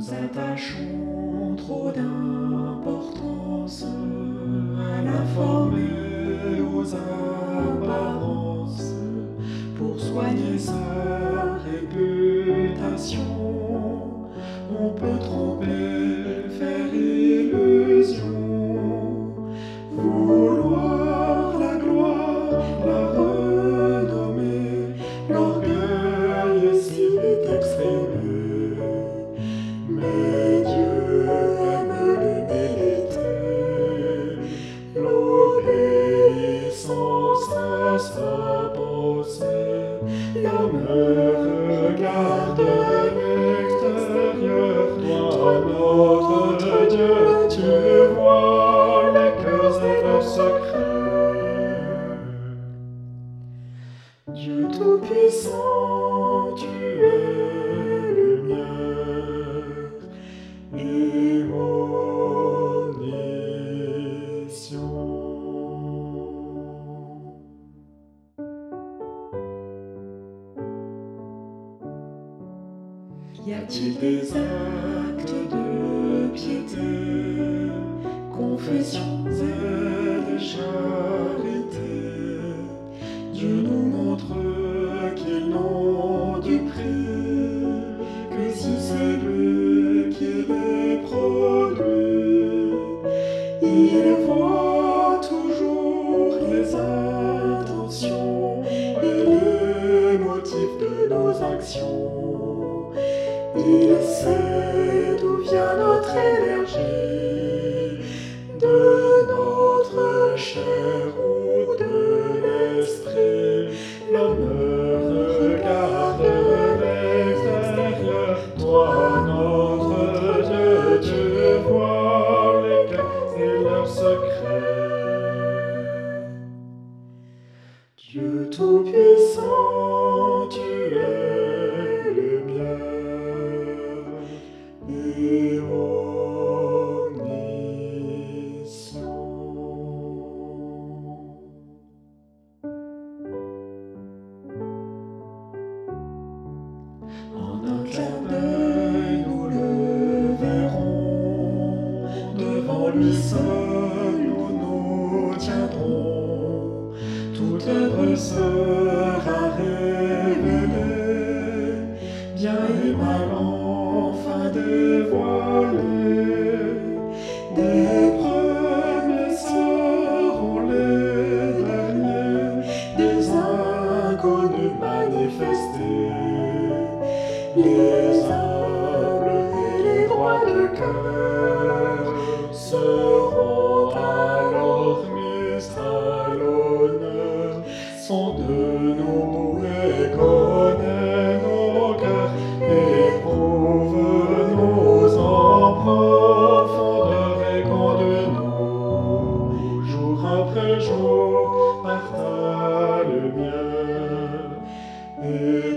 Nous attachons trop d'importance à la forme et aux apparences pour soigner sa réputation. On peut tromper, faire illusion, notre Dieu, tu vois les cœurs et leurs secrets. Dieu Tout-Puissant, tu es lumière. Y a-t-il des de piété, confessions et de charité Dieu nous montre qu'ils n'ont du prix que si c'est lui qui les produit. Il voit toujours les intentions et les motifs de nos actions. Il sait Dieu Tout-Puissant, tu es lumière et omniscient. En un clin manifestés. Les humbles et les droits de cœur seront alors mis à l'honneur. Sont de nous et connaît nos cœurs, éprouve nos en profondeur et conduis-nous jour après jour par ta lumière et ton